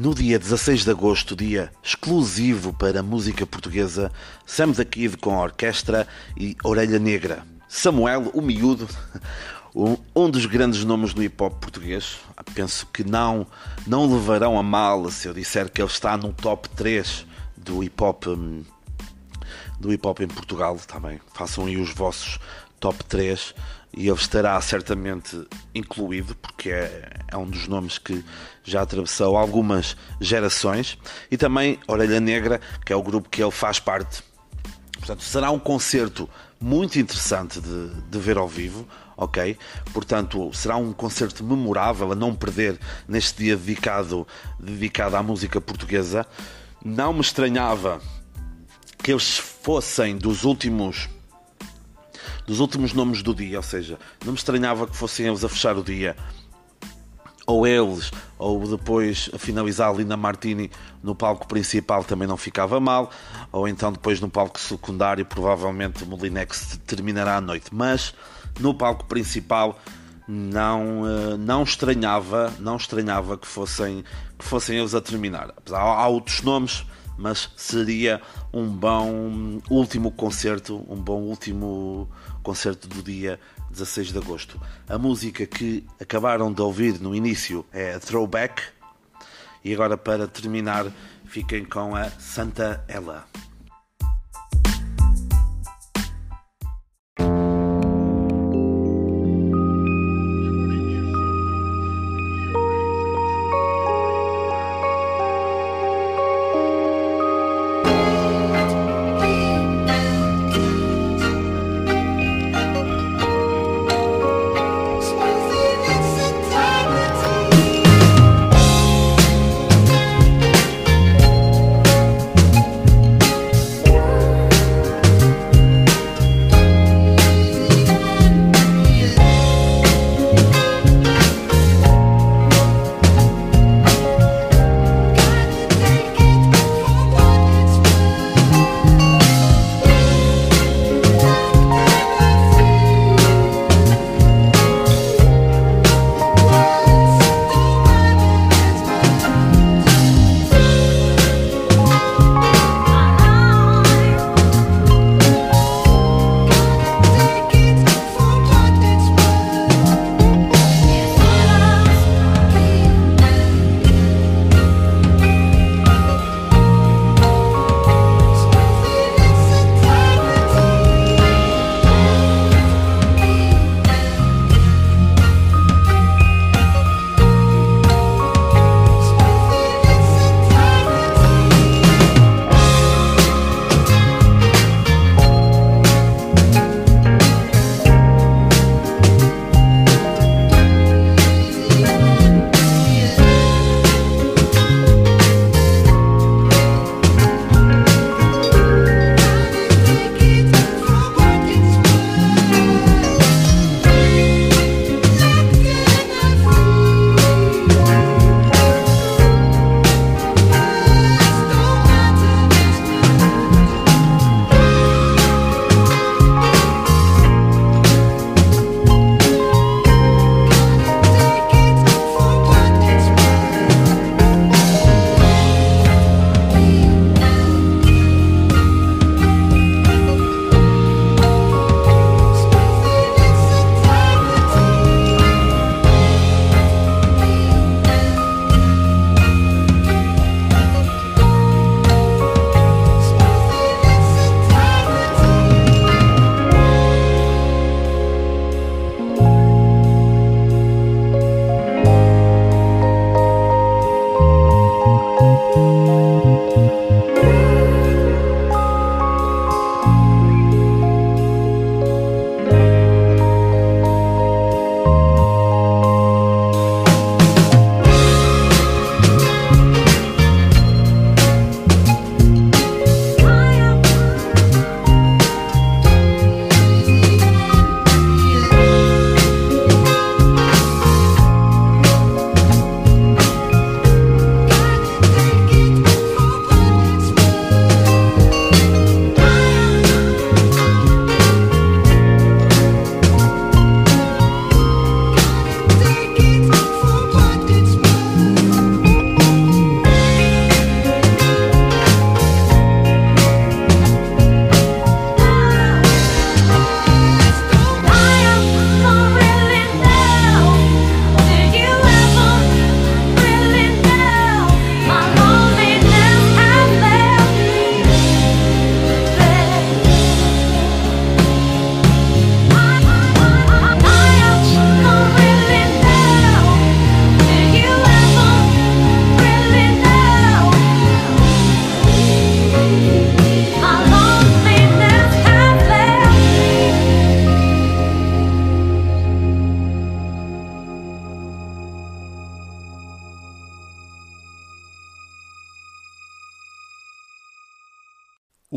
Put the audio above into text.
No dia 16 de agosto, dia exclusivo para música portuguesa, Sam da Kid com a orquestra e Orelha Negra. Samuel, o miúdo, um dos grandes nomes do hip hop português. Penso que não, não levarão a mal se eu disser que ele está no top 3 do hip hop hum, do hip hop em Portugal também. Façam aí os vossos top 3 e ele estará certamente incluído, porque é, é, um dos nomes que já atravessou algumas gerações, e também Orelha Negra, que é o grupo que ele faz parte. Portanto, será um concerto muito interessante de, de ver ao vivo, ok? Portanto, será um concerto memorável a não perder neste dia dedicado, dedicado à música portuguesa. Não me estranhava que eles fossem dos últimos dos últimos nomes do dia, ou seja, não me estranhava que fossem eles a fechar o dia ou eles, ou depois a finalizar ali na Martini no palco principal também não ficava mal, ou então depois no palco secundário provavelmente Molinex terminará a noite, mas no palco principal não, eh, não estranhava, não estranhava que fossem, que fossem eles a terminar. Apesar, há outros nomes, mas seria um bom último concerto, um bom último concerto do dia 16 de agosto. A música que acabaram de ouvir no início é a Throwback. E agora, para terminar, fiquem com a Santa Ela.